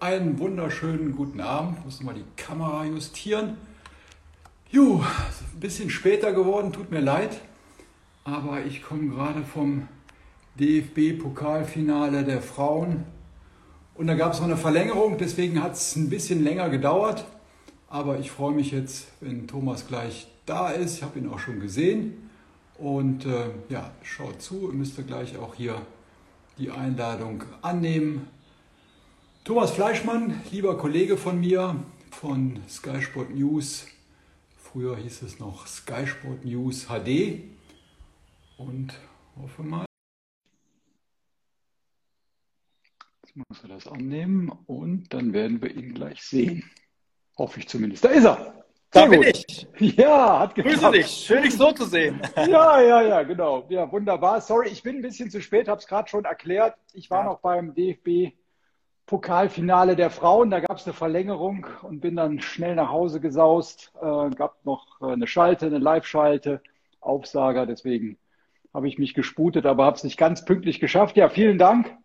einen wunderschönen guten Abend. Ich muss nochmal die Kamera justieren. Juh, ein bisschen später geworden, tut mir leid. Aber ich komme gerade vom DFB-Pokalfinale der Frauen. Und da gab es noch eine Verlängerung, deswegen hat es ein bisschen länger gedauert. Aber ich freue mich jetzt, wenn Thomas gleich da ist. Ich habe ihn auch schon gesehen. Und äh, ja, schaut zu, ihr müsst gleich auch hier die Einladung annehmen. Thomas Fleischmann, lieber Kollege von mir von Sky Sport News, früher hieß es noch Sky Sport News HD und hoffe mal. Jetzt muss er das annehmen und dann werden wir ihn gleich sehen. Hoffe ich zumindest. Da ist er! Da bin ich. Ja, hat geklappt. Grüße dich. Schön, dich so zu sehen. Ja, ja, ja, genau. Ja, wunderbar. Sorry, ich bin ein bisschen zu spät, habe es gerade schon erklärt. Ich war ja. noch beim DFB Pokalfinale der Frauen. Da gab es eine Verlängerung und bin dann schnell nach Hause gesaust. Äh, gab noch äh, eine Schalte, eine Live-Schalte, Aufsager. Deswegen habe ich mich gesputet, aber habe es nicht ganz pünktlich geschafft. Ja, vielen Dank,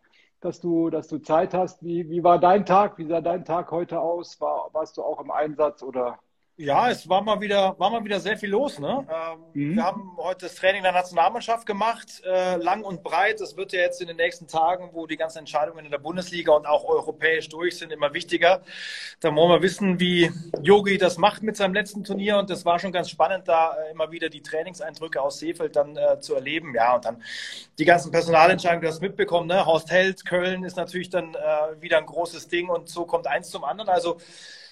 dass du, dass du Zeit hast. Wie, wie war dein Tag? Wie sah dein Tag heute aus? War, warst du auch im Einsatz oder ja, es war mal wieder, war mal wieder sehr viel los. Ne? Ähm, mhm. Wir haben heute das Training der Nationalmannschaft gemacht, äh, lang und breit. Das wird ja jetzt in den nächsten Tagen, wo die ganzen Entscheidungen in der Bundesliga und auch europäisch durch sind, immer wichtiger. Da wollen wir wissen, wie Yogi das macht mit seinem letzten Turnier. Und das war schon ganz spannend, da äh, immer wieder die Trainingseindrücke aus Seefeld dann äh, zu erleben. Ja, und dann die ganzen Personalentscheidungen, du hast mitbekommen. Ne? Horst Held, Köln ist natürlich dann äh, wieder ein großes Ding und so kommt eins zum anderen. Also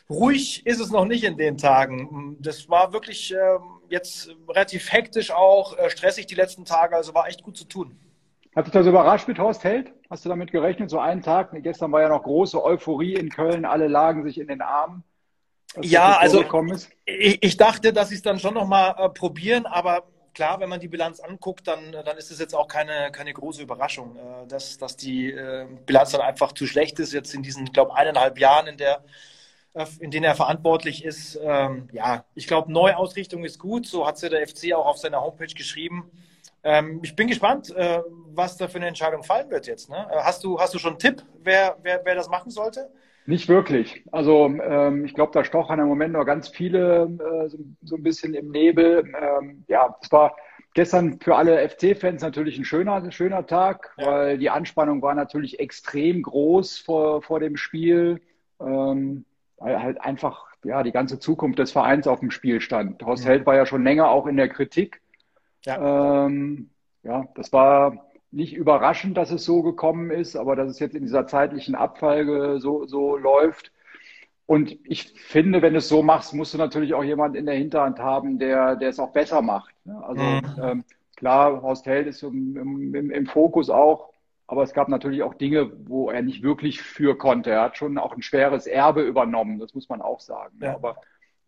Ruhig ist es noch nicht in den Tagen. Das war wirklich äh, jetzt relativ hektisch auch, äh, stressig die letzten Tage, also war echt gut zu tun. Hat dich das überrascht mit Horst Held? Hast du damit gerechnet? So einen Tag, gestern war ja noch große Euphorie in Köln, alle lagen sich in den Armen. Ja, also ich, ich, dachte, dass sie es dann schon nochmal äh, probieren, aber klar, wenn man die Bilanz anguckt, dann, dann ist es jetzt auch keine, keine große Überraschung, äh, dass, dass die äh, Bilanz dann einfach zu schlecht ist. Jetzt in diesen, glaube eineinhalb Jahren, in der in denen er verantwortlich ist. Ähm, ja, ich glaube, Neuausrichtung ist gut. So hat es ja der FC auch auf seiner Homepage geschrieben. Ähm, ich bin gespannt, äh, was da für eine Entscheidung fallen wird jetzt. Ne? Äh, hast, du, hast du schon einen Tipp, wer, wer, wer das machen sollte? Nicht wirklich. Also ähm, ich glaube, da stochern im Moment noch ganz viele äh, so, so, ein bisschen im Nebel. Ähm, ja, es war gestern für alle FC-Fans natürlich ein schöner, schöner Tag, ja. weil die Anspannung war natürlich extrem groß vor, vor dem Spiel. Ähm, weil halt einfach ja die ganze Zukunft des Vereins auf dem Spiel stand. Horst. Held war ja schon länger auch in der Kritik. Ja. Ähm, ja, das war nicht überraschend, dass es so gekommen ist, aber dass es jetzt in dieser zeitlichen Abfolge so, so läuft. Und ich finde, wenn du es so machst, musst du natürlich auch jemand in der Hinterhand haben, der, der es auch besser macht. Also mhm. ähm, klar, Horst Held ist im, im, im Fokus auch. Aber es gab natürlich auch Dinge, wo er nicht wirklich für konnte. Er hat schon auch ein schweres Erbe übernommen, das muss man auch sagen. Ja. Aber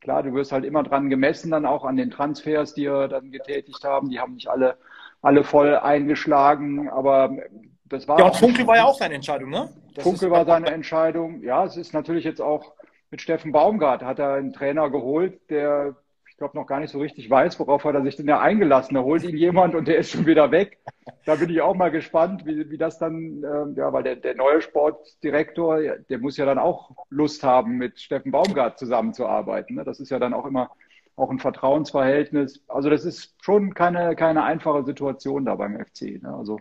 klar, du wirst halt immer dran gemessen, dann auch an den Transfers, die er dann getätigt haben. Die haben nicht alle, alle voll eingeschlagen, aber das war. Ja, und Funkel war ja auch seine Entscheidung, ne? Das Funkel war seine Entscheidung. Ja, es ist natürlich jetzt auch mit Steffen Baumgart hat er einen Trainer geholt, der glaube, noch gar nicht so richtig weiß, worauf hat er sich denn ja eingelassen. Da holt ihn jemand und der ist schon wieder weg. Da bin ich auch mal gespannt, wie, wie das dann, äh, ja, weil der, der neue Sportdirektor, der muss ja dann auch Lust haben, mit Steffen Baumgart zusammenzuarbeiten. Ne? Das ist ja dann auch immer auch ein Vertrauensverhältnis. Also das ist schon keine, keine einfache Situation da beim FC. Ne? Also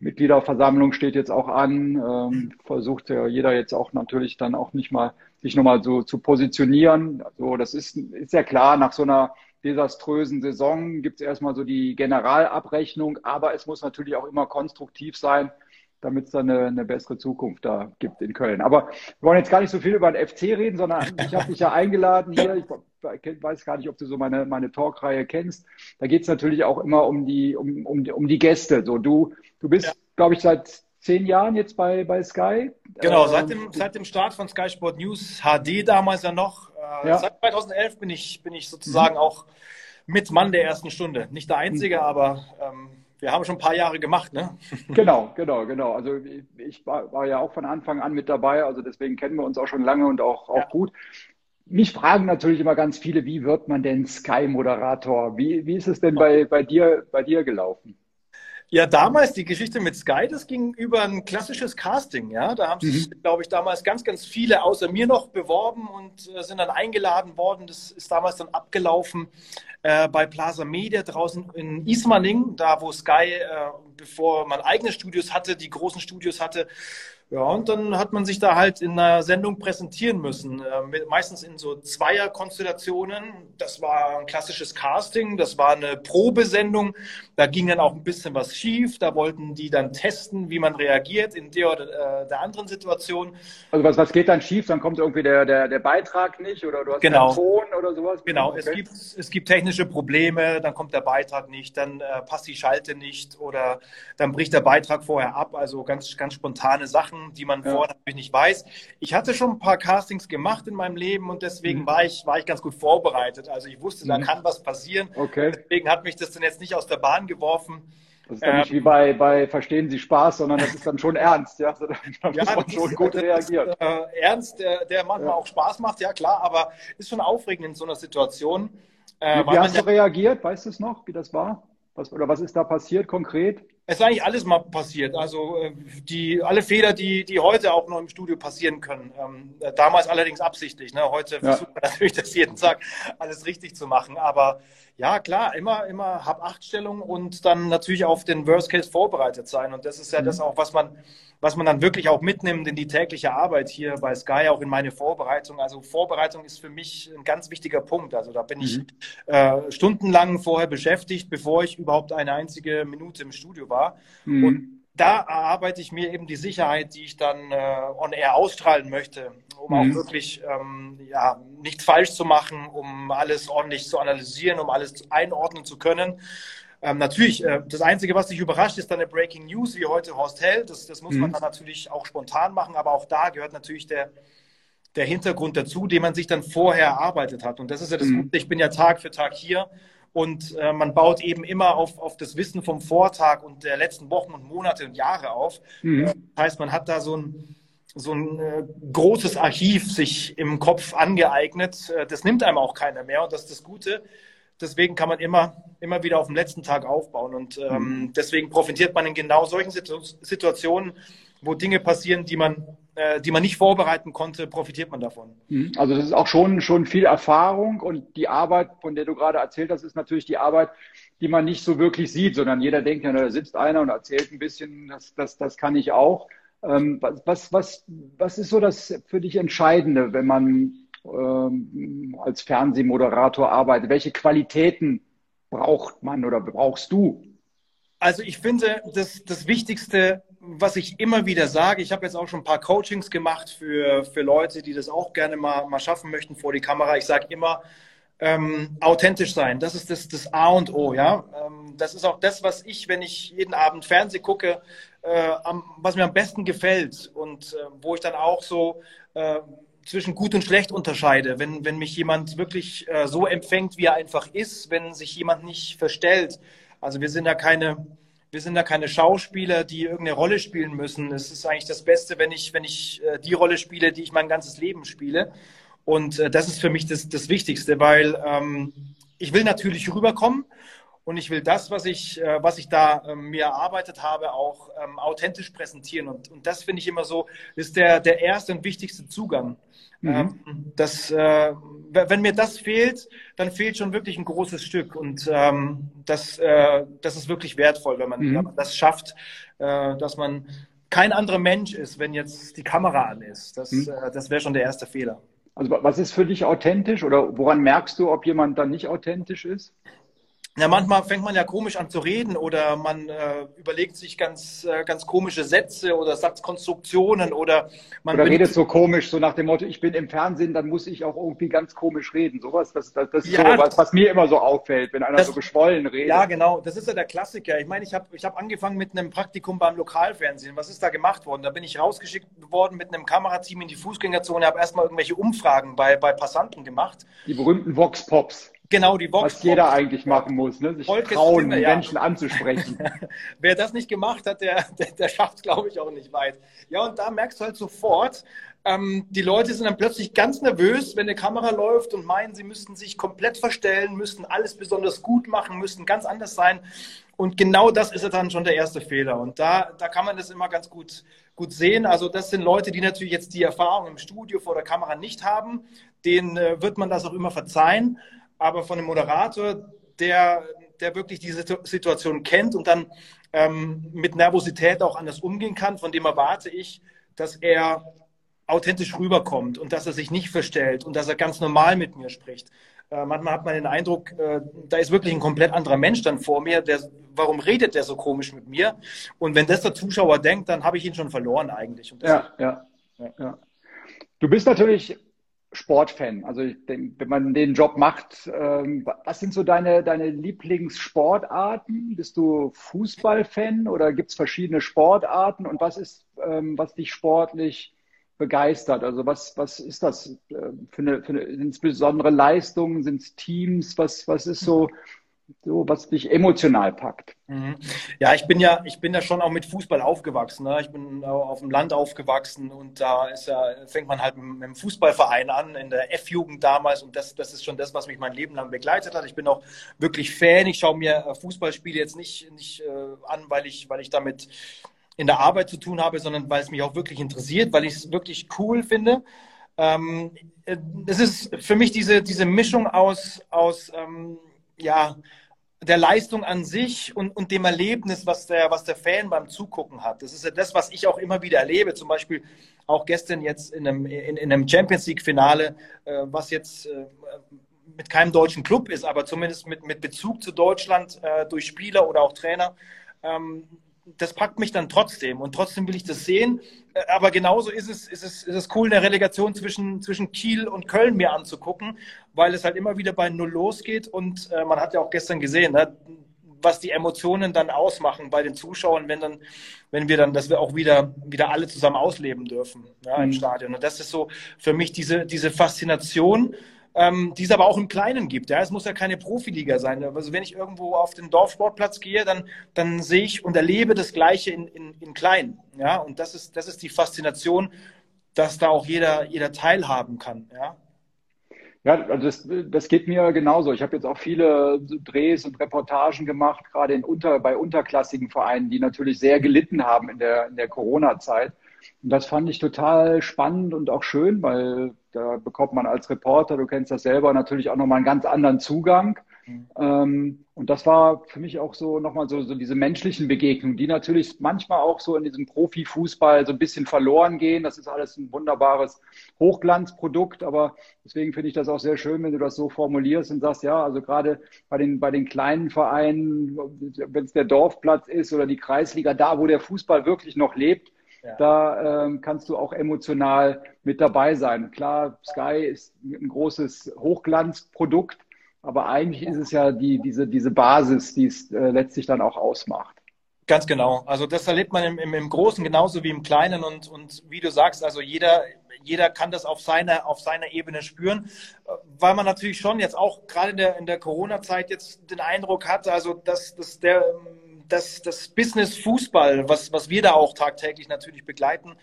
Mitgliederversammlung steht jetzt auch an, ähm, versucht ja jeder jetzt auch natürlich dann auch nicht mal sich nochmal so zu positionieren. Also das ist, ist ja klar, nach so einer desaströsen Saison gibt es erstmal so die Generalabrechnung, aber es muss natürlich auch immer konstruktiv sein, damit es dann eine, eine, bessere Zukunft da gibt in Köln. Aber wir wollen jetzt gar nicht so viel über den FC reden, sondern ich habe dich ja eingeladen hier. Ich weiß gar nicht, ob du so meine, meine Talkreihe kennst. Da geht es natürlich auch immer um die, um, um, um die Gäste. So, du, du bist, ja. glaube ich, seit zehn Jahren jetzt bei, bei Sky. Genau, seit ähm, dem, seit dem Start von Sky Sport News HD damals ja noch. Äh, ja. Seit 2011 bin ich, bin ich sozusagen mhm. auch mit Mann der ersten Stunde. Nicht der Einzige, mhm. aber ähm, wir haben schon ein paar Jahre gemacht, ne? Genau, genau, genau. Also ich war, war, ja auch von Anfang an mit dabei, also deswegen kennen wir uns auch schon lange und auch, auch ja. gut. Mich fragen natürlich immer ganz viele, wie wird man denn Sky-Moderator? Wie, wie ist es denn bei, bei, dir, bei dir gelaufen? Ja, damals die Geschichte mit Sky, das ging über ein klassisches Casting. Ja, da haben sich, mhm. glaube ich, damals ganz, ganz viele außer mir noch beworben und äh, sind dann eingeladen worden. Das ist damals dann abgelaufen äh, bei Plaza Media draußen in Ismaning, da wo Sky, äh, bevor man eigene Studios hatte, die großen Studios hatte, ja, und dann hat man sich da halt in einer Sendung präsentieren müssen, äh, meistens in so Zweierkonstellationen. Das war ein klassisches Casting, das war eine Probesendung. Da ging dann auch ein bisschen was schief. Da wollten die dann testen, wie man reagiert in der oder äh, der anderen Situation. Also was, was geht dann schief? Dann kommt irgendwie der, der, der Beitrag nicht oder du hast genau. keinen Ton oder sowas? Genau, okay. es, gibt, es gibt technische Probleme, dann kommt der Beitrag nicht, dann äh, passt die Schalte nicht oder dann bricht der Beitrag vorher ab. Also ganz, ganz spontane Sachen. Sachen, die man ja. vorher natürlich nicht weiß. Ich hatte schon ein paar Castings gemacht in meinem Leben und deswegen mhm. war, ich, war ich ganz gut vorbereitet. Also ich wusste, da mhm. kann was passieren. Okay. Deswegen hat mich das dann jetzt nicht aus der Bahn geworfen. Das ist dann ähm, nicht wie bei, bei Verstehen Sie Spaß, sondern das ist dann schon ernst, ja. Also, da ja, muss man schon ist, gut reagieren. Ist, äh, ernst, der, der manchmal ja. auch Spaß macht, ja klar, aber ist schon aufregend in so einer Situation. Äh, wie, wie hast du reagiert? Weißt du es noch, wie das war? Was, oder was ist da passiert konkret? Es ist eigentlich alles mal passiert. Also äh, die, alle Fehler, die, die heute auch noch im Studio passieren können. Ähm, damals allerdings absichtlich. Ne? Heute ja. versucht man natürlich das jeden Tag alles richtig zu machen. Aber ja, klar, immer, immer Hab-Acht-Stellung und dann natürlich auf den Worst Case vorbereitet sein. Und das ist ja mhm. das auch, was man, was man dann wirklich auch mitnimmt in die tägliche Arbeit hier bei Sky, auch in meine Vorbereitung. Also Vorbereitung ist für mich ein ganz wichtiger Punkt. Also da bin mhm. ich äh, stundenlang vorher beschäftigt, bevor ich überhaupt eine einzige Minute im Studio war. Mhm. Und da erarbeite ich mir eben die Sicherheit, die ich dann äh, on air ausstrahlen möchte, um mhm. auch wirklich ähm, ja, nichts falsch zu machen, um alles ordentlich zu analysieren, um alles einordnen zu können. Ähm, natürlich, äh, das Einzige, was dich überrascht, ist dann eine Breaking News, wie heute Horst Held. Das, das muss mhm. man dann natürlich auch spontan machen, aber auch da gehört natürlich der, der Hintergrund dazu, den man sich dann vorher erarbeitet hat. Und das ist ja das mhm. Gute. Ich bin ja Tag für Tag hier und äh, man baut eben immer auf, auf das Wissen vom Vortag und der letzten Wochen und Monate und Jahre auf. Mhm. Das heißt, man hat da so ein, so ein äh, großes Archiv sich im Kopf angeeignet. Äh, das nimmt einem auch keiner mehr und das ist das Gute. Deswegen kann man immer, immer wieder auf dem letzten Tag aufbauen und ähm, mhm. deswegen profitiert man in genau solchen Situationen, wo Dinge passieren, die man äh, die man nicht vorbereiten konnte, profitiert man davon. Mhm. Also das ist auch schon, schon viel Erfahrung und die Arbeit, von der du gerade erzählt hast, ist natürlich die Arbeit, die man nicht so wirklich sieht, sondern jeder denkt, ja, da sitzt einer und erzählt ein bisschen, das, das, das kann ich auch. Ähm, was, was, was ist so das für dich Entscheidende, wenn man ähm, als Fernsehmoderator arbeitet? Welche Qualitäten braucht man oder brauchst du? Also ich finde, das, das Wichtigste was ich immer wieder sage, ich habe jetzt auch schon ein paar Coachings gemacht für, für Leute, die das auch gerne mal, mal schaffen möchten vor die Kamera. Ich sage immer, ähm, authentisch sein. Das ist das, das A und O, ja. Ähm, das ist auch das, was ich, wenn ich jeden Abend Fernsehen gucke, äh, am, was mir am besten gefällt und äh, wo ich dann auch so äh, zwischen gut und schlecht unterscheide. Wenn, wenn mich jemand wirklich äh, so empfängt, wie er einfach ist, wenn sich jemand nicht verstellt. Also wir sind ja keine wir sind da keine Schauspieler, die irgendeine Rolle spielen müssen. Es ist eigentlich das Beste, wenn ich, wenn ich äh, die Rolle spiele, die ich mein ganzes Leben spiele. Und äh, das ist für mich das, das Wichtigste, weil ähm, ich will natürlich rüberkommen und ich will das, was ich, äh, was ich da ähm, mir erarbeitet habe, auch ähm, authentisch präsentieren. Und, und das finde ich immer so, ist der, der erste und wichtigste Zugang. Mhm. Ähm, das, äh, wenn mir das fehlt, dann fehlt schon wirklich ein großes Stück. Und ähm, das, äh, das ist wirklich wertvoll, wenn man, mhm. wenn man das schafft, äh, dass man kein anderer Mensch ist, wenn jetzt die Kamera an ist. Das, mhm. äh, das wäre schon der erste Fehler. Also was ist für dich authentisch oder woran merkst du, ob jemand dann nicht authentisch ist? Ja, manchmal fängt man ja komisch an zu reden oder man äh, überlegt sich ganz, äh, ganz komische Sätze oder Satzkonstruktionen oder man oder redet so komisch, so nach dem Motto, ich bin im Fernsehen, dann muss ich auch irgendwie ganz komisch reden. Sowas, das, das, das ist ja, so was, was mir immer so auffällt, wenn einer das, so geschwollen redet. Ja, genau, das ist ja der Klassiker. Ich meine, ich habe ich hab angefangen mit einem Praktikum beim Lokalfernsehen. Was ist da gemacht worden? Da bin ich rausgeschickt worden mit einem Kamerateam in die Fußgängerzone, habe erstmal irgendwelche Umfragen bei, bei Passanten gemacht. Die berühmten Vox Pops. Genau, die Vox Was jeder eigentlich machen muss, ne? sich Volkes trauen, Stimme, ja. Menschen anzusprechen. Wer das nicht gemacht hat, der, der, der schafft es, glaube ich, auch nicht weit. Ja, und da merkst du halt sofort, ähm, die Leute sind dann plötzlich ganz nervös, wenn eine Kamera läuft und meinen, sie müssten sich komplett verstellen, müssten alles besonders gut machen, müssten ganz anders sein. Und genau das ist dann schon der erste Fehler. Und da, da kann man das immer ganz gut, gut sehen. Also das sind Leute, die natürlich jetzt die Erfahrung im Studio vor der Kamera nicht haben. Denen äh, wird man das auch immer verzeihen aber von einem Moderator, der, der wirklich diese Situation kennt und dann ähm, mit Nervosität auch anders umgehen kann, von dem erwarte ich, dass er authentisch rüberkommt und dass er sich nicht verstellt und dass er ganz normal mit mir spricht. Äh, manchmal hat man den Eindruck, äh, da ist wirklich ein komplett anderer Mensch dann vor mir. Der, warum redet der so komisch mit mir? Und wenn das der Zuschauer denkt, dann habe ich ihn schon verloren eigentlich. Ja, ja, ja, ja. Du bist natürlich Sportfan. Also ich denke, wenn man den Job macht, ähm, was sind so deine, deine Lieblingssportarten? Bist du Fußballfan oder gibt es verschiedene Sportarten? Und was ist, ähm, was dich sportlich begeistert? Also was, was ist das äh, für eine, für eine insbesondere Leistung? Sind es Teams? Was, was ist so so was dich emotional packt. Mhm. Ja, ich bin ja, ich bin ja schon auch mit Fußball aufgewachsen. Ne? Ich bin auf dem Land aufgewachsen und da ist ja, fängt man halt mit einem Fußballverein an, in der F-Jugend damals und das, das ist schon das, was mich mein Leben lang begleitet hat. Ich bin auch wirklich Fan. Ich schaue mir äh, Fußballspiele jetzt nicht, nicht äh, an, weil ich, weil ich damit in der Arbeit zu tun habe, sondern weil es mich auch wirklich interessiert, weil ich es wirklich cool finde. Ähm, äh, es ist für mich diese, diese Mischung aus, aus ähm, ja, der Leistung an sich und, und dem Erlebnis, was der, was der Fan beim Zugucken hat. Das ist ja das, was ich auch immer wieder erlebe. Zum Beispiel auch gestern jetzt in einem, in, in einem Champions League-Finale, äh, was jetzt äh, mit keinem deutschen Club ist, aber zumindest mit, mit Bezug zu Deutschland äh, durch Spieler oder auch Trainer. Ähm, das packt mich dann trotzdem und trotzdem will ich das sehen. Äh, aber genauso ist es, ist es, ist es cool, eine Relegation zwischen, zwischen Kiel und Köln mir anzugucken, weil es halt immer wieder bei Null losgeht und äh, man hat ja auch gestern gesehen, ne, was die Emotionen dann ausmachen bei den Zuschauern, wenn dann, wenn wir dann, dass wir auch wieder, wieder alle zusammen ausleben dürfen ja, im mhm. Stadion. Und das ist so für mich diese, diese Faszination ähm, die es aber auch im Kleinen gibt. Ja? Es muss ja keine Profiliga sein. Also wenn ich irgendwo auf den Dorfsportplatz gehe, dann, dann sehe ich und erlebe das Gleiche in, in, in klein. Ja? Und das ist, das ist die Faszination, dass da auch jeder, jeder teilhaben kann. Ja? Ja, also das, das geht mir genauso. Ich habe jetzt auch viele Drehs und Reportagen gemacht, gerade in unter, bei unterklassigen Vereinen, die natürlich sehr gelitten haben in der, in der Corona-Zeit. Und das fand ich total spannend und auch schön, weil da bekommt man als Reporter, du kennst das selber, natürlich auch nochmal einen ganz anderen Zugang. Mhm. Ähm, und das war für mich auch so nochmal so, so diese menschlichen Begegnungen, die natürlich manchmal auch so in diesem Profifußball so ein bisschen verloren gehen. Das ist alles ein wunderbares Hochglanzprodukt, aber deswegen finde ich das auch sehr schön, wenn du das so formulierst und sagst, ja, also gerade bei den, bei den kleinen Vereinen, wenn es der Dorfplatz ist oder die Kreisliga, da wo der Fußball wirklich noch lebt, ja. Da ähm, kannst du auch emotional mit dabei sein. Klar, Sky ist ein großes Hochglanzprodukt, aber eigentlich ist es ja die, diese, diese Basis, die es äh, letztlich dann auch ausmacht. Ganz genau. Also das erlebt man im, im, im, Großen genauso wie im Kleinen und, und wie du sagst, also jeder, jeder kann das auf seiner, auf seiner Ebene spüren, weil man natürlich schon jetzt auch gerade in der, in der Corona-Zeit jetzt den Eindruck hat, also dass, dass der dass das Business Fußball, was, was wir da auch tagtäglich natürlich begleiten,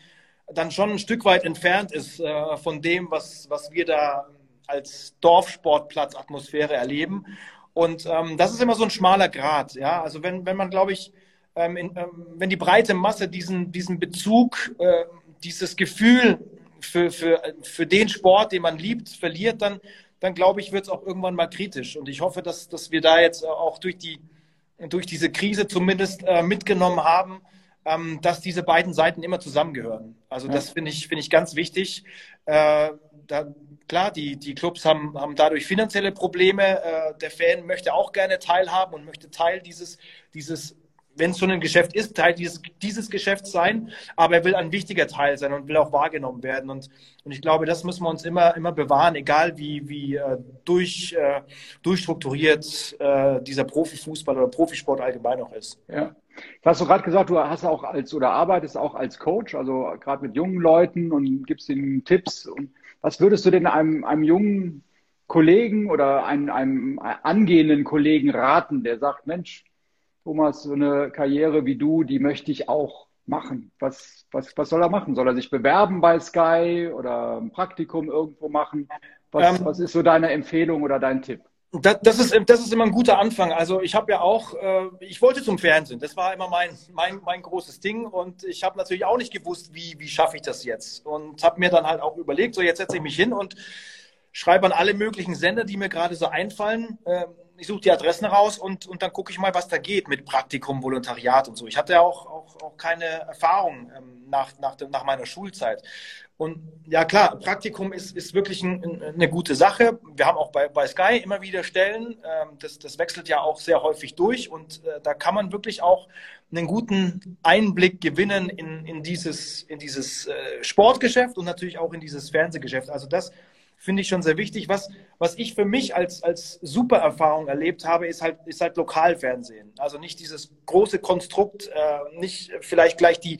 dann schon ein Stück weit entfernt ist äh, von dem, was, was wir da als Dorfsportplatzatmosphäre erleben. Und ähm, das ist immer so ein schmaler Grad. Ja? Also wenn, wenn man, glaube ich, ähm, in, ähm, wenn die breite Masse diesen, diesen Bezug, äh, dieses Gefühl für, für, für den Sport, den man liebt, verliert, dann, dann glaube ich, wird es auch irgendwann mal kritisch. Und ich hoffe, dass, dass wir da jetzt auch durch die durch diese Krise zumindest äh, mitgenommen haben, ähm, dass diese beiden Seiten immer zusammengehören. Also ja. das finde ich, finde ich ganz wichtig. Äh, da, klar, die, die Clubs haben, haben dadurch finanzielle Probleme. Äh, der Fan möchte auch gerne teilhaben und möchte Teil dieses, dieses wenn es schon ein Geschäft ist, Teil dieses, dieses Geschäfts sein, aber er will ein wichtiger Teil sein und will auch wahrgenommen werden. Und, und ich glaube, das müssen wir uns immer, immer bewahren, egal wie, wie äh, durch, äh, durchstrukturiert äh, dieser Profifußball oder Profisport allgemein auch ist. Ja. Das hast gerade gesagt, du hast auch als oder arbeitest auch als Coach, also gerade mit jungen Leuten und gibst ihnen Tipps. Und was würdest du denn einem, einem jungen Kollegen oder einem, einem angehenden Kollegen raten, der sagt, Mensch, Thomas, so eine Karriere wie du, die möchte ich auch machen. Was, was, was soll er machen? Soll er sich bewerben bei Sky oder ein Praktikum irgendwo machen? Was, ähm, was ist so deine Empfehlung oder dein Tipp? Das, das, ist, das ist immer ein guter Anfang. Also ich habe ja auch, äh, ich wollte zum Fernsehen. Das war immer mein, mein, mein großes Ding. Und ich habe natürlich auch nicht gewusst, wie, wie schaffe ich das jetzt. Und habe mir dann halt auch überlegt, so jetzt setze ich mich hin und schreibe an alle möglichen Sender, die mir gerade so einfallen. Äh, ich suche die Adressen raus und, und dann gucke ich mal, was da geht mit Praktikum, Volontariat und so. Ich hatte ja auch, auch, auch keine Erfahrung ähm, nach, nach, nach meiner Schulzeit. Und ja klar, Praktikum ist, ist wirklich ein, eine gute Sache. Wir haben auch bei, bei Sky immer wieder Stellen. Ähm, das, das wechselt ja auch sehr häufig durch und äh, da kann man wirklich auch einen guten Einblick gewinnen in, in dieses, in dieses äh, Sportgeschäft und natürlich auch in dieses Fernsehgeschäft. Also das finde ich schon sehr wichtig. Was, was ich für mich als, als super Erfahrung erlebt habe, ist halt, ist halt Lokalfernsehen. Also nicht dieses große Konstrukt, äh, nicht vielleicht gleich die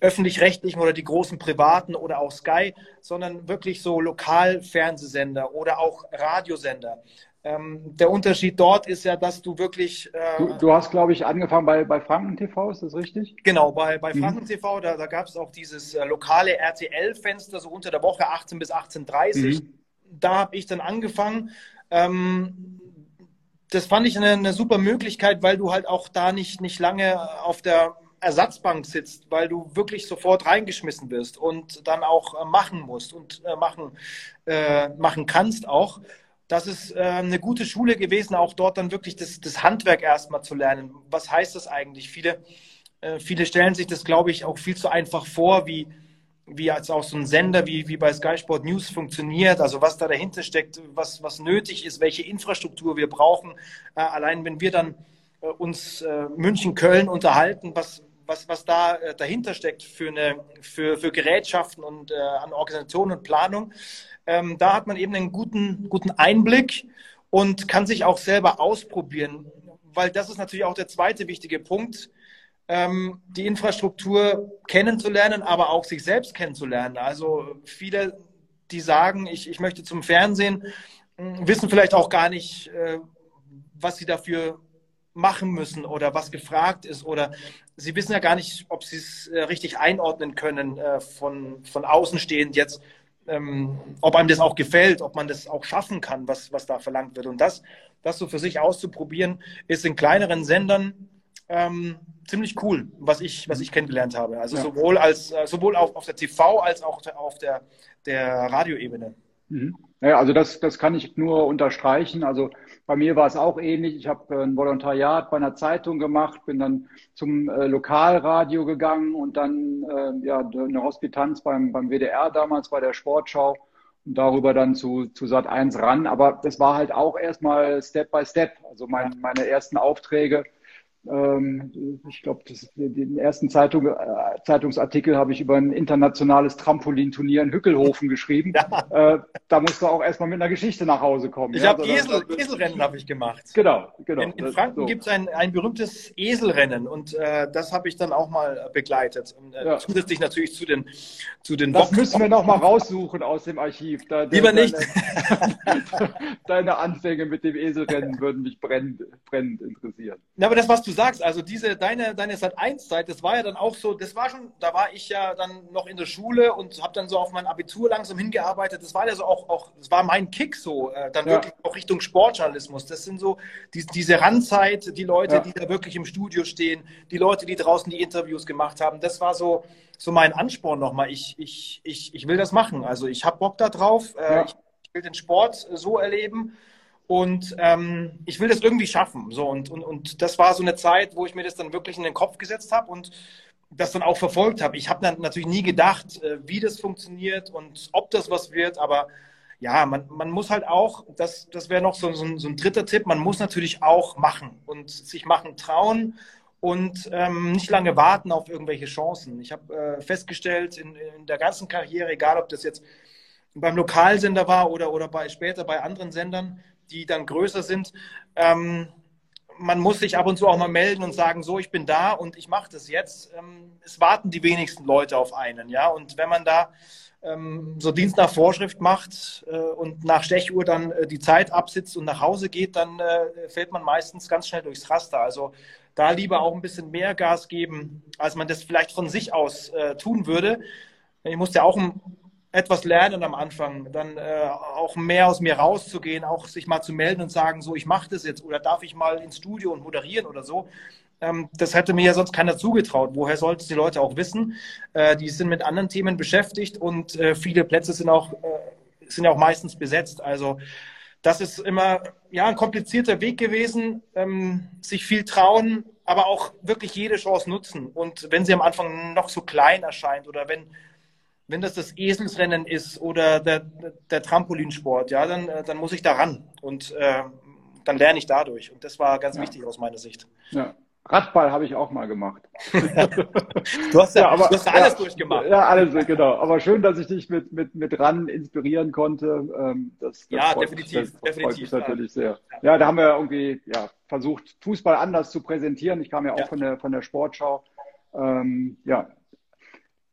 öffentlich-rechtlichen oder die großen privaten oder auch Sky, sondern wirklich so Lokalfernsehsender oder auch Radiosender. Ähm, der Unterschied dort ist ja, dass du wirklich. Äh, du, du, hast, glaube ich, angefangen bei, bei Franken TV, ist das richtig? Genau, bei, bei mhm. Franken TV, da, da gab es auch dieses äh, lokale RTL-Fenster, so unter der Woche 18 bis 18.30 Mhm da habe ich dann angefangen. Ähm, das fand ich eine, eine, super Möglichkeit, weil du halt auch da nicht, nicht lange auf der Ersatzbank sitzt, weil du wirklich sofort reingeschmissen wirst und dann auch äh, machen musst und äh, machen, äh, machen kannst auch. Das ist äh, eine gute Schule gewesen, auch dort dann wirklich das, das Handwerk erstmal zu lernen. Was heißt das eigentlich? Viele, äh, viele stellen sich das, glaube ich, auch viel zu einfach vor, wie wie jetzt auch so ein Sender wie, wie bei Sky Sport News funktioniert, also was da dahinter steckt, was, was nötig ist, welche Infrastruktur wir brauchen. Äh, allein wenn wir dann äh, uns äh, München, Köln unterhalten, was, was, was da äh, dahinter steckt für, eine, für, für Gerätschaften und äh, an Organisation und Planung, ähm, da hat man eben einen guten, guten Einblick und kann sich auch selber ausprobieren, weil das ist natürlich auch der zweite wichtige Punkt ähm, die Infrastruktur kennenzulernen, aber auch sich selbst kennenzulernen. Also viele, die sagen, ich, ich möchte zum Fernsehen, wissen vielleicht auch gar nicht, äh, was sie dafür machen müssen oder was gefragt ist oder sie wissen ja gar nicht, ob sie es äh, richtig einordnen können äh, von, von außen stehend jetzt, ähm, ob einem das auch gefällt, ob man das auch schaffen kann, was, was da verlangt wird. Und das, das so für sich auszuprobieren, ist in kleineren Sendern ähm, ziemlich cool, was ich, was ich kennengelernt habe. Also ja. sowohl als äh, sowohl auf, auf der TV als auch auf der, der Radioebene. Mhm. Ja, also das, das kann ich nur unterstreichen. Also bei mir war es auch ähnlich. Ich habe ein Volontariat bei einer Zeitung gemacht, bin dann zum äh, Lokalradio gegangen und dann äh, ja, eine Hospitanz beim, beim WDR damals bei der Sportschau und darüber dann zu, zu Sat 1 ran. Aber das war halt auch erstmal Step by Step. Also mein, meine ersten Aufträge ich glaube, den ersten Zeitung, äh, Zeitungsartikel habe ich über ein internationales Trampolinturnier in Hückelhofen geschrieben. Ja. Äh, da musst du auch erstmal mit einer Geschichte nach Hause kommen. Ich ja? habe Esel, Eselrennen habe ich gemacht. Genau, genau. In, in Franken so. gibt es ein, ein berühmtes Eselrennen und äh, das habe ich dann auch mal begleitet. Und, äh, ja. Zusätzlich natürlich zu den zu den Das Bock müssen wir noch mal raussuchen aus dem Archiv. Da, Lieber deine, nicht. deine Anfänge mit dem Eselrennen würden mich brennend, brennend interessieren. Ja, aber das, was du sagst, also diese, deine, deine Sat 1 Zeit, das war ja dann auch so, das war schon, da war ich ja dann noch in der Schule und habe dann so auf mein Abitur langsam hingearbeitet. Das war ja so auch, auch das war mein Kick so, äh, dann ja. wirklich auch Richtung Sportjournalismus. Das sind so die, diese Randzeit, die Leute, ja. die da wirklich im Studio stehen, die Leute, die draußen die Interviews gemacht haben. Das war so, so mein Ansporn nochmal. Ich, ich, ich, ich will das machen. Also ich habe Bock da drauf. Äh, ja. ich, ich will den Sport so erleben. Und ähm, ich will das irgendwie schaffen. So, und, und, und das war so eine Zeit, wo ich mir das dann wirklich in den Kopf gesetzt habe und das dann auch verfolgt habe. Ich habe dann natürlich nie gedacht, äh, wie das funktioniert und ob das was wird, aber ja, man, man muss halt auch, das, das wäre noch so, so, ein, so ein dritter Tipp, man muss natürlich auch machen und sich machen trauen und ähm, nicht lange warten auf irgendwelche Chancen. Ich habe äh, festgestellt in, in der ganzen Karriere, egal ob das jetzt beim Lokalsender war oder, oder bei, später bei anderen Sendern, die dann größer sind. Ähm, man muss sich ab und zu auch mal melden und sagen, so, ich bin da und ich mache das jetzt. Ähm, es warten die wenigsten Leute auf einen, ja. Und wenn man da ähm, so Dienst nach Vorschrift macht äh, und nach Stechuhr dann äh, die Zeit absitzt und nach Hause geht, dann äh, fällt man meistens ganz schnell durchs Raster. Also da lieber auch ein bisschen mehr Gas geben, als man das vielleicht von sich aus äh, tun würde. Ich musste ja auch etwas lernen am Anfang, dann äh, auch mehr aus mir rauszugehen, auch sich mal zu melden und sagen, so, ich mache das jetzt oder darf ich mal ins Studio und moderieren oder so. Ähm, das hätte mir ja sonst keiner zugetraut. Woher sollten die Leute auch wissen? Äh, die sind mit anderen Themen beschäftigt und äh, viele Plätze sind auch, äh, sind auch meistens besetzt. Also das ist immer ja ein komplizierter Weg gewesen, ähm, sich viel trauen, aber auch wirklich jede Chance nutzen. Und wenn sie am Anfang noch so klein erscheint oder wenn wenn das das Eselsrennen ist oder der, der Trampolinsport, ja, dann, äh, dann muss ich da ran und äh, dann lerne ich dadurch. Und das war ganz ja. wichtig aus meiner Sicht. Ja. Radball habe ich auch mal gemacht. du hast ja, ja aber, du hast alles ja, durchgemacht. Ja, alles, genau. Aber schön, dass ich dich mit, mit, mit RAN inspirieren konnte. Ähm, das, das ja, definitiv. Mich, das definitiv, freut mich natürlich sehr. Ja, da haben wir irgendwie ja, versucht, Fußball anders zu präsentieren. Ich kam ja auch von, der, von der Sportschau. Ähm, ja,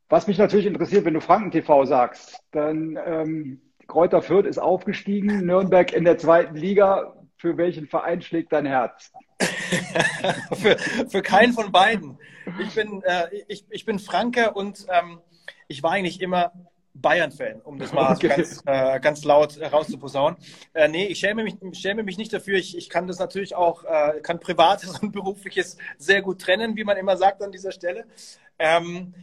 was mich natürlich interessiert, wenn du Franken TV sagst, dann ähm, Kräuter Fürth ist aufgestiegen, Nürnberg in der zweiten Liga. Für welchen Verein schlägt dein Herz? für, für keinen von beiden. Ich bin, äh, ich, ich bin Franke und ähm, ich war eigentlich immer Bayern-Fan, um das mal okay. ganz, äh, ganz laut rauszuposaunen. Äh, nee, ich schäme mich, schäme mich nicht dafür. Ich, ich kann das natürlich auch, äh, kann Privates und Berufliches sehr gut trennen, wie man immer sagt an dieser Stelle. Ähm,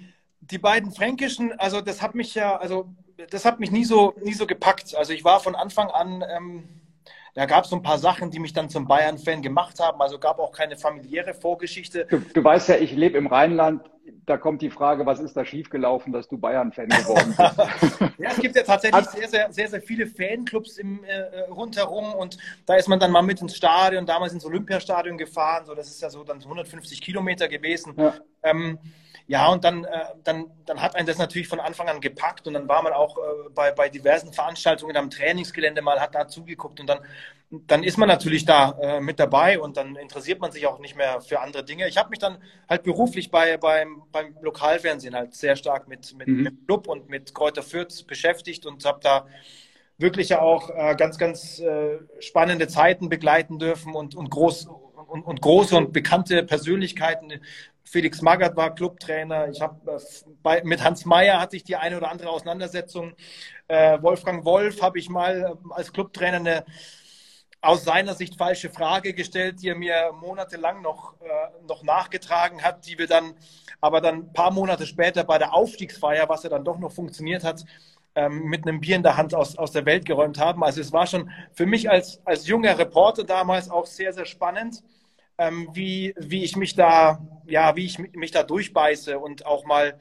die beiden Fränkischen, also das hat mich ja, also das hat mich nie so, nie so gepackt. Also ich war von Anfang an, ähm, da gab es so ein paar Sachen, die mich dann zum Bayern-Fan gemacht haben. Also gab auch keine familiäre Vorgeschichte. Du, du weißt ja, ich lebe im Rheinland. Da kommt die Frage, was ist da schiefgelaufen, dass du Bayern-Fan geworden bist? ja, es gibt ja tatsächlich sehr, sehr, sehr, sehr viele Fanclubs im, äh, rundherum und da ist man dann mal mit ins Stadion, damals ins Olympiastadion gefahren. So, das ist ja so dann 150 Kilometer gewesen. Ja. Ähm, ja, und dann, äh, dann, dann hat einen das natürlich von Anfang an gepackt und dann war man auch äh, bei, bei diversen Veranstaltungen am Trainingsgelände mal, hat da zugeguckt und dann, dann ist man natürlich da äh, mit dabei und dann interessiert man sich auch nicht mehr für andere Dinge. Ich habe mich dann halt beruflich bei, beim, beim Lokalfernsehen halt sehr stark mit, mit, mhm. mit Club und mit Kräuter Fürth beschäftigt und habe da wirklich ja auch ganz, ganz spannende Zeiten begleiten dürfen und, und groß und, und große und bekannte Persönlichkeiten Felix Magath war Clubtrainer. Ich habe äh, mit Hans Meyer hatte ich die eine oder andere Auseinandersetzung. Äh, Wolfgang Wolf habe ich mal äh, als Clubtrainer eine aus seiner Sicht falsche Frage gestellt, die er mir monatelang noch, äh, noch nachgetragen hat, die wir dann aber dann ein paar Monate später bei der Aufstiegsfeier, was ja dann doch noch funktioniert hat, ähm, mit einem Bier in der Hand aus, aus der Welt geräumt haben. Also es war schon für mich als, als junger Reporter damals auch sehr, sehr spannend ähm, wie, wie ich mich da, ja, wie ich mich da durchbeiße und auch mal,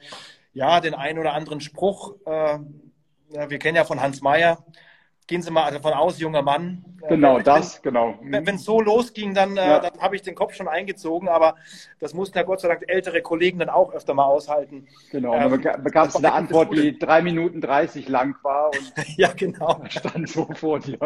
ja, den einen oder anderen Spruch, äh, wir kennen ja von Hans Meyer, gehen Sie mal davon aus, junger Mann. Genau, wenn, das, genau. Wenn es so losging, dann, äh, ja. dann habe ich den Kopf schon eingezogen, aber das mussten ja Gott sei Dank ältere Kollegen dann auch öfter mal aushalten. Genau, ähm, dann bekamst du eine Antwort, die drei Minuten dreißig lang war und ja, genau. stand so vor dir.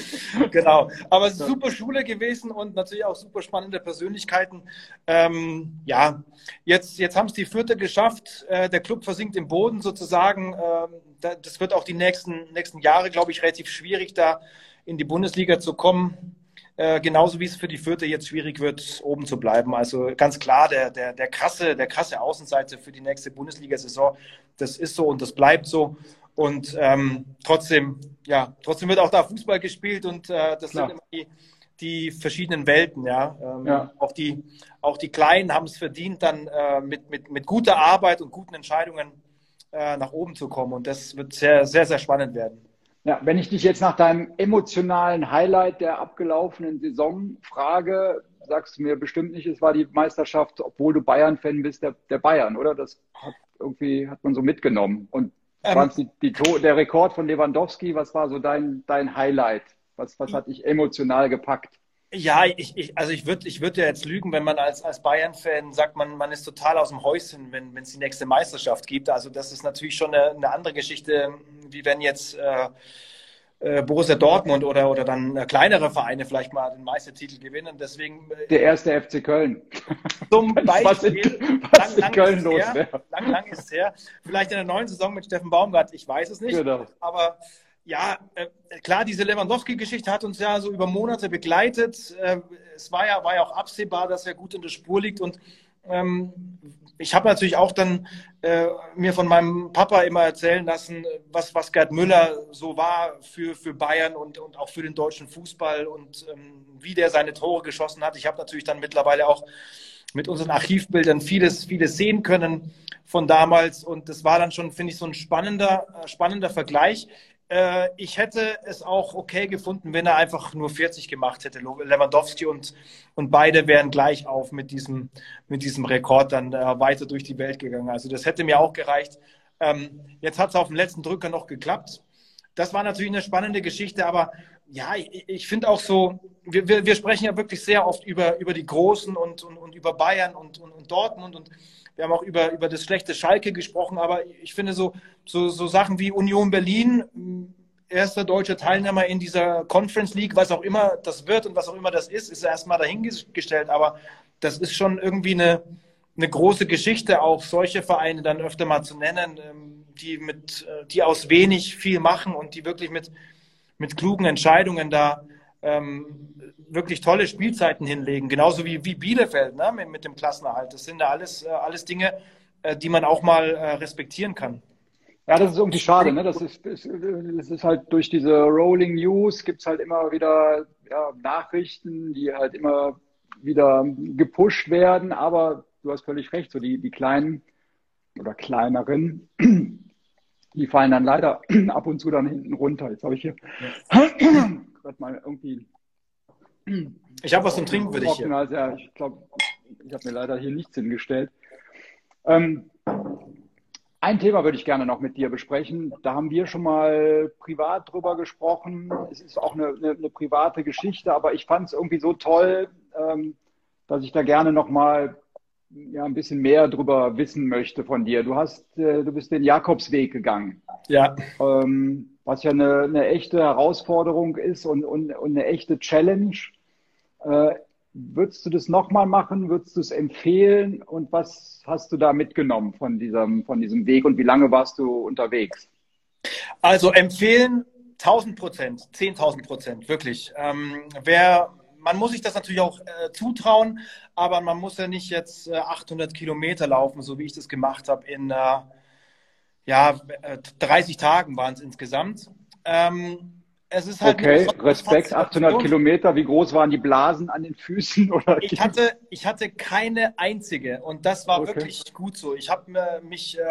genau, aber super Schule gewesen und natürlich auch super spannende Persönlichkeiten. Ähm, ja, jetzt, jetzt haben es die Vierte geschafft, äh, der Club versinkt im Boden sozusagen. Ähm, das wird auch die nächsten, nächsten Jahre, glaube ich, relativ schwierig, da in die Bundesliga zu kommen. Äh, genauso wie es für die Vierte jetzt schwierig wird, oben zu bleiben. Also ganz klar, der, der, der krasse, der krasse Außenseite für die nächste Bundesliga-Saison, das ist so und das bleibt so. Und ähm, trotzdem, ja, trotzdem wird auch da Fußball gespielt und äh, das klar. sind immer die, die verschiedenen Welten, ja. Ähm, ja. Auch die, auch die Kleinen haben es verdient, dann äh, mit, mit, mit guter Arbeit und guten Entscheidungen äh, nach oben zu kommen. Und das wird sehr, sehr, sehr spannend werden. Ja, wenn ich dich jetzt nach deinem emotionalen Highlight der abgelaufenen Saison frage, sagst du mir bestimmt nicht, es war die Meisterschaft, obwohl du Bayern-Fan bist, der, der, Bayern, oder? Das hat irgendwie hat man so mitgenommen. Und ähm, die, die, der Rekord von Lewandowski, was war so dein, dein Highlight? Was, was hat dich emotional gepackt? Ja, ich, ich, also ich würde ich würd ja jetzt lügen, wenn man als, als Bayern-Fan sagt, man, man ist total aus dem Häuschen, wenn es die nächste Meisterschaft gibt. Also das ist natürlich schon eine, eine andere Geschichte, wie wenn jetzt äh, äh, Borussia Dortmund oder, oder dann äh, kleinere Vereine vielleicht mal den Meistertitel gewinnen. Deswegen äh, der erste FC Köln. Zum Beispiel. Was in, was lang, lang Köln los wäre. Lang, lang ist es her. Vielleicht in der neuen Saison mit Steffen Baumgart, ich weiß es nicht. Genau. Aber ja, äh, klar, diese Lewandowski-Geschichte hat uns ja so über Monate begleitet. Äh, es war ja, war ja auch absehbar, dass er gut in der Spur liegt und ähm, ich habe natürlich auch dann äh, mir von meinem Papa immer erzählen lassen, was, was Gerd Müller so war für, für Bayern und, und auch für den deutschen Fußball und ähm, wie der seine Tore geschossen hat. Ich habe natürlich dann mittlerweile auch mit unseren Archivbildern vieles, vieles sehen können von damals und das war dann schon, finde ich, so ein spannender, äh, spannender Vergleich. Äh, ich hätte es auch okay gefunden, wenn er einfach nur 40 gemacht hätte, Lewandowski und, und beide wären gleich auf mit diesem, mit diesem Rekord dann äh, weiter durch die Welt gegangen. Also das hätte mir auch gereicht. Ähm, jetzt hat es auf dem letzten Drücker noch geklappt. Das war natürlich eine spannende Geschichte, aber ja, ich, ich finde auch so, wir, wir, wir, sprechen ja wirklich sehr oft über, über die Großen und, und, und über Bayern und, und, und Dortmund und wir haben auch über, über das schlechte Schalke gesprochen, aber ich finde so, so, so Sachen wie Union Berlin, erster deutscher Teilnehmer in dieser Conference League, was auch immer das wird und was auch immer das ist, ist erstmal dahingestellt. Aber das ist schon irgendwie eine, eine große Geschichte, auch solche Vereine dann öfter mal zu nennen, ähm, die mit, äh, die aus wenig viel machen und die wirklich mit, mit klugen Entscheidungen da ähm, wirklich tolle Spielzeiten hinlegen, genauso wie, wie Bielefeld ne, mit, mit dem Klassenerhalt. Das sind ja alles, äh, alles Dinge, äh, die man auch mal äh, respektieren kann. Ja, das ist irgendwie schade. Ne? Das, ist, das ist halt durch diese Rolling News gibt es halt immer wieder ja, Nachrichten, die halt immer wieder gepusht werden. Aber du hast völlig recht, so die, die kleinen oder kleineren, die fallen dann leider ab und zu dann hinten runter. Jetzt habe ich hier gerade mal irgendwie ich habe was zum Trinken für dich hier. Also, ja, ich glaube, ich habe mir leider hier nichts hingestellt. Ähm, ein Thema würde ich gerne noch mit dir besprechen. Da haben wir schon mal privat drüber gesprochen. Es ist auch eine, eine, eine private Geschichte, aber ich fand es irgendwie so toll, ähm, dass ich da gerne noch mal ja, ein bisschen mehr drüber wissen möchte von dir. Du hast, äh, du bist den Jakobsweg gegangen. Ja. Ähm, was ja eine, eine echte Herausforderung ist und, und, und eine echte Challenge. Äh, würdest du das nochmal machen? Würdest du es empfehlen? Und was hast du da mitgenommen von diesem, von diesem Weg und wie lange warst du unterwegs? Also empfehlen 1000 Prozent, 10.000 Prozent, wirklich. Ähm, wer, man muss sich das natürlich auch äh, zutrauen, aber man muss ja nicht jetzt äh, 800 Kilometer laufen, so wie ich das gemacht habe in äh, ja, 30 äh, Tagen waren es insgesamt. Ähm, es ist halt okay, Respekt, 800 Kilometer. Wie groß waren die Blasen an den Füßen? Oder ich, hatte, ich hatte keine einzige und das war okay. wirklich gut so. Ich habe mich äh,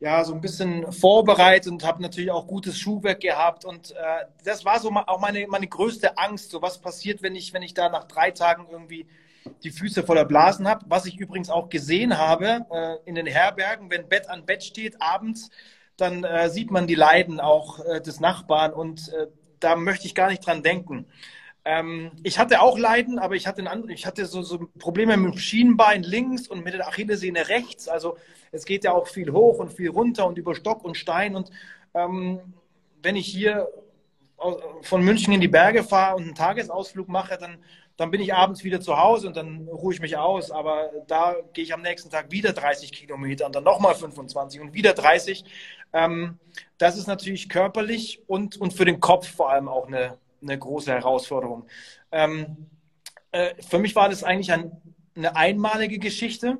ja so ein bisschen vorbereitet und habe natürlich auch gutes Schuhwerk gehabt und äh, das war so auch meine, meine größte Angst. So was passiert, wenn ich, wenn ich da nach drei Tagen irgendwie die Füße voller Blasen habe. Was ich übrigens auch gesehen habe äh, in den Herbergen, wenn Bett an Bett steht abends, dann äh, sieht man die Leiden auch äh, des Nachbarn und äh, da möchte ich gar nicht dran denken. Ähm, ich hatte auch Leiden, aber ich hatte, ein, ich hatte so, so, Probleme mit dem Schienbein links und mit der Achillessehne rechts. Also es geht ja auch viel hoch und viel runter und über Stock und Stein. Und ähm, wenn ich hier von München in die Berge fahre und einen Tagesausflug mache, dann, dann bin ich abends wieder zu Hause und dann ruhe ich mich aus. Aber da gehe ich am nächsten Tag wieder 30 Kilometer und dann nochmal 25 und wieder 30. Ähm, das ist natürlich körperlich und, und für den Kopf vor allem auch eine, eine große Herausforderung. Ähm, äh, für mich war das eigentlich ein, eine einmalige Geschichte.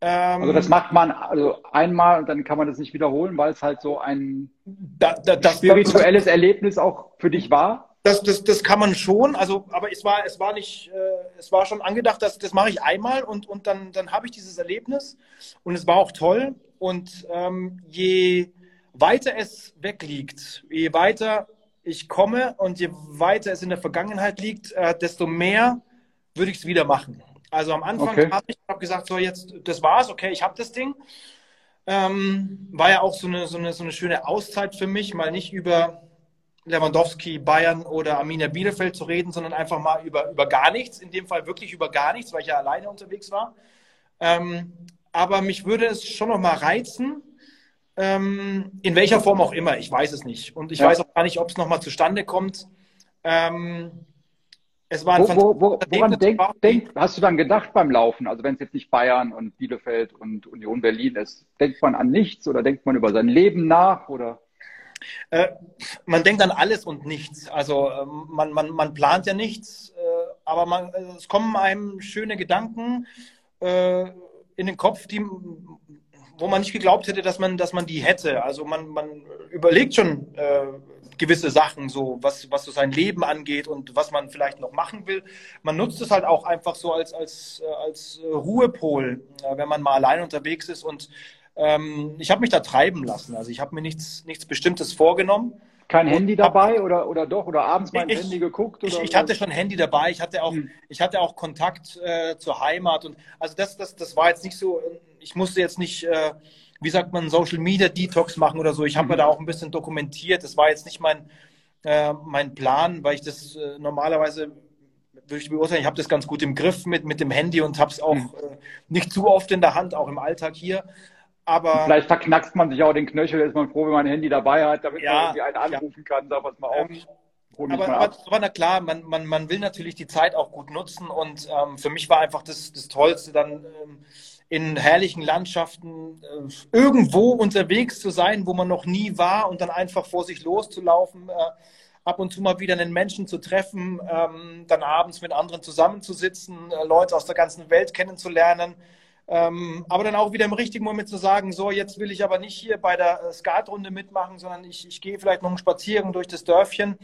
Ähm, also das macht man also einmal und dann kann man das nicht wiederholen, weil es halt so ein da, da, das, spirituelles das, Erlebnis auch für dich war. Das, das, das kann man schon, also, aber es war, es war nicht, äh, es war schon angedacht, dass das mache ich einmal und, und dann, dann habe ich dieses Erlebnis und es war auch toll. Und ähm, je weiter es wegliegt, je weiter ich komme und je weiter es in der Vergangenheit liegt, äh, desto mehr würde ich es wieder machen. Also am Anfang okay. habe ich hab gesagt, so jetzt, das war's, okay, ich habe das Ding. Ähm, war ja auch so eine, so, eine, so eine schöne Auszeit für mich, mal nicht über Lewandowski, Bayern oder Arminia Bielefeld zu reden, sondern einfach mal über, über gar nichts. In dem Fall wirklich über gar nichts, weil ich ja alleine unterwegs war. Ähm, aber mich würde es schon noch mal reizen, äh, Ähm, in welcher Form auch immer, ich weiß es nicht. Und ich ja. weiß auch gar nicht, ob es nochmal zustande kommt. Ähm, es war ein wo, wo, wo, woran denk, denk, hast du dann gedacht beim Laufen? Also wenn es jetzt nicht Bayern und Bielefeld und Union Berlin ist, denkt man an nichts oder denkt man über sein Leben nach oder? Äh, man denkt an alles und nichts. Also äh, man, man, man plant ja nichts, äh, aber man, äh, es kommen einem schöne Gedanken äh, in den Kopf, die, wo man nicht geglaubt hätte, dass man, dass man die hätte. Also man, man überlegt schon äh, gewisse Sachen, so was, was so sein Leben angeht und was man vielleicht noch machen will. Man nutzt es halt auch einfach so als, als, als Ruhepol, wenn man mal allein unterwegs ist und ähm, ich habe mich da treiben lassen. Also ich habe mir nichts, nichts Bestimmtes vorgenommen. Kein Handy dabei oder, oder doch? Oder abends mal ins Handy geguckt? Ich, ich, hatte schon Handy dabei. Ich hatte auch, hm. ich hatte auch Kontakt äh, zur Heimat. Und also das, das, das war jetzt nicht so, ich musste jetzt nicht, äh, wie sagt man, Social Media Detox machen oder so. Ich habe mhm. mir da auch ein bisschen dokumentiert. Das war jetzt nicht mein, äh, mein Plan, weil ich das äh, normalerweise würde ich beurteilen, ich habe das ganz gut im Griff mit, mit dem Handy und habe es auch mhm. äh, nicht zu oft in der Hand, auch im Alltag hier. Aber vielleicht verknackst man sich auch den Knöchel, ist man froh, wenn man ein Handy dabei hat, damit ja, man irgendwie einen anrufen ja. kann, sag was mal auf. Ähm, aber, aber, aber, na klar, man, man, man will natürlich die Zeit auch gut nutzen und ähm, für mich war einfach das, das Tollste dann ähm, in herrlichen Landschaften äh, irgendwo unterwegs zu sein, wo man noch nie war und dann einfach vor sich loszulaufen, äh, ab und zu mal wieder einen Menschen zu treffen, ähm, dann abends mit anderen zusammenzusitzen, äh, Leute aus der ganzen Welt kennenzulernen. Ähm, aber dann auch wieder im richtigen Moment zu sagen, so, jetzt will ich aber nicht hier bei der äh, Skatrunde mitmachen, sondern ich, ich gehe vielleicht noch einen Spaziergang durch das Dörfchen.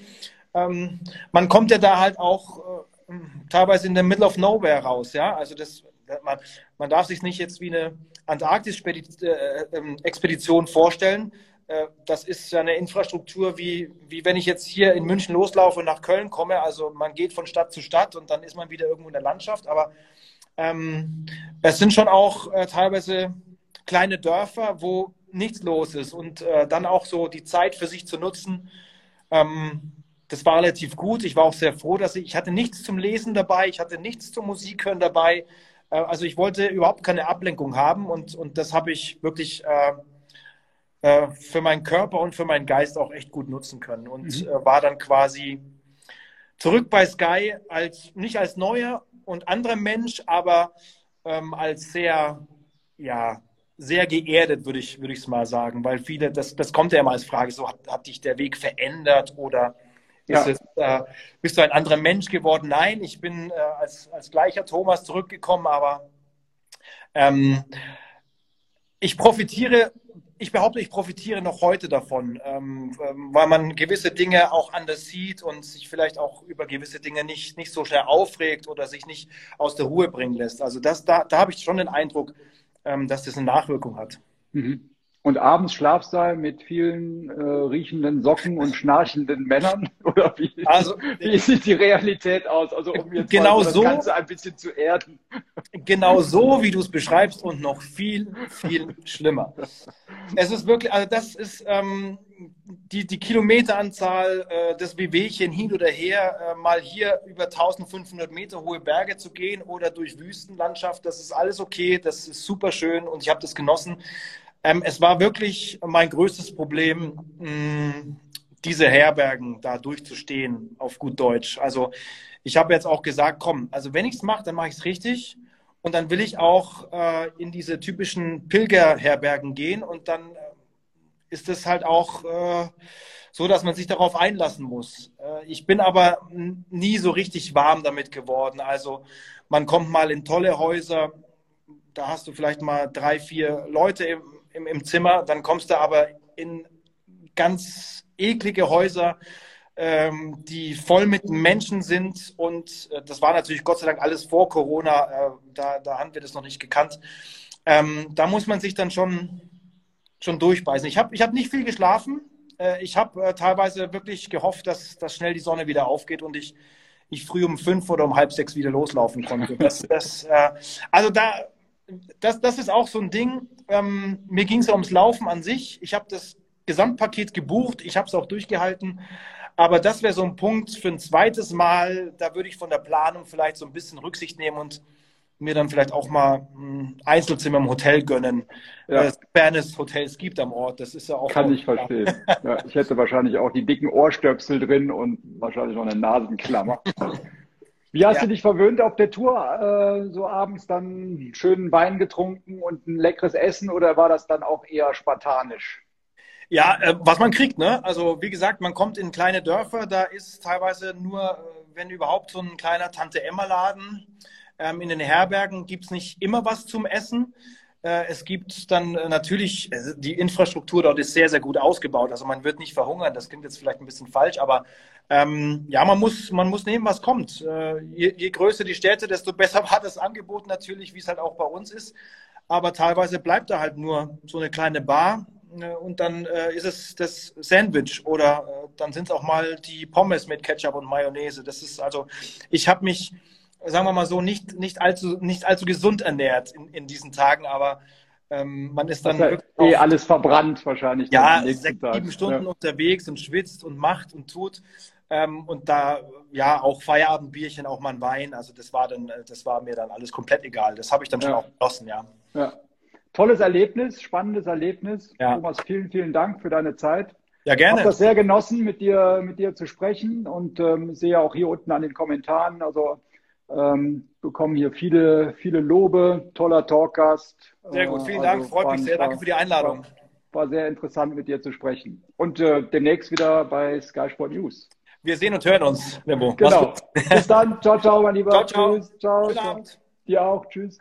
Ähm, man kommt ja da halt auch äh, teilweise in the middle of nowhere raus, ja. Also das, man, man darf sich nicht jetzt wie eine Antarktis-Expedition äh, vorstellen. Äh, das ist ja eine Infrastruktur, wie, wie wenn ich jetzt hier in München loslaufe und nach Köln komme. Also man geht von Stadt zu Stadt und dann ist man wieder irgendwo in der Landschaft. Aber ähm, es sind schon auch äh, teilweise kleine Dörfer, wo nichts los ist und äh, dann auch so die Zeit für sich zu nutzen. Ähm, das war relativ gut. Ich war auch sehr froh, dass ich, ich hatte nichts zum Lesen dabei, ich hatte nichts zum Musik hören dabei. Äh, also ich wollte überhaupt keine Ablenkung haben und, und das habe ich wirklich äh, äh, für meinen Körper und für meinen Geist auch echt gut nutzen können und mhm. Äh, war dann quasi zurück bei Sky als nicht als neuer und anderer Mensch, aber ähm, als sehr, ja, sehr geerdet, würde ich würde ich mal sagen, weil viele, das, das kommt ja immer als Frage, so hat, hat dich der Weg verändert oder ja. es, äh, bist du ein anderer Mensch geworden? Nein, ich bin äh, als, als gleicher Thomas zurückgekommen, aber ähm, ich profitiere ich behaupte, ich profitiere noch heute davon, ähm, ähm, weil man gewisse Dinge auch anders sieht und sich vielleicht auch über gewisse Dinge nicht, nicht so schnell aufregt oder sich nicht aus der Ruhe bringen lässt. Also das, da, da habe ich schon den Eindruck, ähm, dass das eine Nachwirkung hat. Mhm. Und abends Schlafsaal mit vielen äh, riechenden Socken und schnarchenden Männern? Oder wie, also, wie sieht die Realität aus? Also um jetzt genau das so, Ganze ein bisschen zu erden. Genau so, wie du es beschreibst und noch viel, viel schlimmer. Es ist wirklich, also das ist ähm, die, die Kilometeranzahl, äh, das Bewegchen hin oder her, äh, mal hier über 1500 Meter hohe Berge zu gehen oder durch Wüstenlandschaft, das ist alles okay, das ist super schön und ich habe das genossen. Ähm, es war wirklich mein größtes Problem, mh, diese Herbergen da durchzustehen, auf gut Deutsch. Also ich habe jetzt auch gesagt, komm, also wenn ich es mache, dann mache ich es richtig. Und dann will ich auch äh, in diese typischen Pilgerherbergen gehen. Und dann äh, ist es halt auch äh, so, dass man sich darauf einlassen muss. Äh, ich bin aber nie so richtig warm damit geworden. Also man kommt mal in tolle Häuser, da hast du vielleicht mal drei, vier Leute im, im, im Zimmer, dann kommst du aber in ganz eklige Häuser, ähm, die voll mit Menschen sind. Und äh, das war natürlich Gott sei Dank alles vor Corona. Äh, da, da haben wir das noch nicht gekannt. Ähm, da muss man sich dann schon, schon durchbeißen. Ich habe ich hab nicht viel geschlafen. Äh, ich habe äh, teilweise wirklich gehofft, dass, dass schnell die Sonne wieder aufgeht und ich, ich früh um fünf oder um halb sechs wieder loslaufen konnte. Das, das, äh, also da, das, das ist auch so ein Ding. Ähm, mir ging es ja ums Laufen an sich. Ich habe das Gesamtpaket gebucht. Ich habe es auch durchgehalten. Aber das wäre so ein Punkt für ein zweites Mal. Da würde ich von der Planung vielleicht so ein bisschen Rücksicht nehmen und mir dann vielleicht auch mal ein Einzelzimmer im Hotel gönnen, ja. äh, es Hotels gibt am Ort. Das ist ja auch. Kann ich verstehen. ja, ich hätte wahrscheinlich auch die dicken Ohrstöpsel drin und wahrscheinlich noch eine Nasenklammer. Wie hast ja. du dich verwöhnt auf der Tour? Äh, so abends dann einen schönen Wein getrunken und ein leckeres Essen oder war das dann auch eher spartanisch? Ja, äh, was man kriegt, ne? Also wie gesagt, man kommt in kleine Dörfer, da ist teilweise nur, äh, wenn überhaupt, so ein kleiner Tante-Emma-Laden. Ähm, in den Herbergen gibt's nicht immer was zum Essen. Äh, es gibt dann äh, natürlich, äh, die Infrastruktur dort ist sehr, sehr gut ausgebaut. Also man wird nicht verhungern. Das klingt jetzt vielleicht ein bisschen falsch, aber ähm, ja, man muss, man muss nehmen, was kommt. Äh, je, je größer die Städte, desto besser war das Angebot natürlich, wie es halt auch bei uns ist. Aber teilweise bleibt da halt nur so eine kleine Bar und dann äh, ist es das Sandwich oder äh, dann sind es auch mal die Pommes mit Ketchup und Mayonnaise. Das ist also, ich habe mich sagen wir mal so, nicht, nicht, allzu, nicht allzu gesund ernährt in, in diesen Tagen, aber ähm, man ist dann ja eh alles verbrannt wahrscheinlich. Ja, sechs, sieben Stunden ja. unterwegs und schwitzt und macht und tut. Ähm, und da, ja, auch Feierabendbierchen, auch mal ein Wein. Also das war dann, das war mir dann alles komplett egal. Das habe ich dann schon auch genossen, ja. ja. Tolles Erlebnis, spannendes Erlebnis. Ja. Thomas, vielen, vielen Dank für deine Zeit. Ja, gerne. Ich habe das sehr genossen, mit dir, mit dir zu sprechen und ähm, sehe auch hier unten an den Kommentaren, also ähm, bekommen hier viele, viele Lobe, toller Talkgast. Sehr gut, vielen Dank, also freut mich sehr. Danke für die Einladung. War, war, sehr interessant, mit dir zu sprechen. Und äh, demnächst wieder bei Sky Sport News. Wir sehen und hören uns, Nemo. Genau. Bis dann. Ciao, ciao, mein Lieber. Ciao, ciao. Tschüss. Ciao. Guten Abend. Dir auch. Tschüss.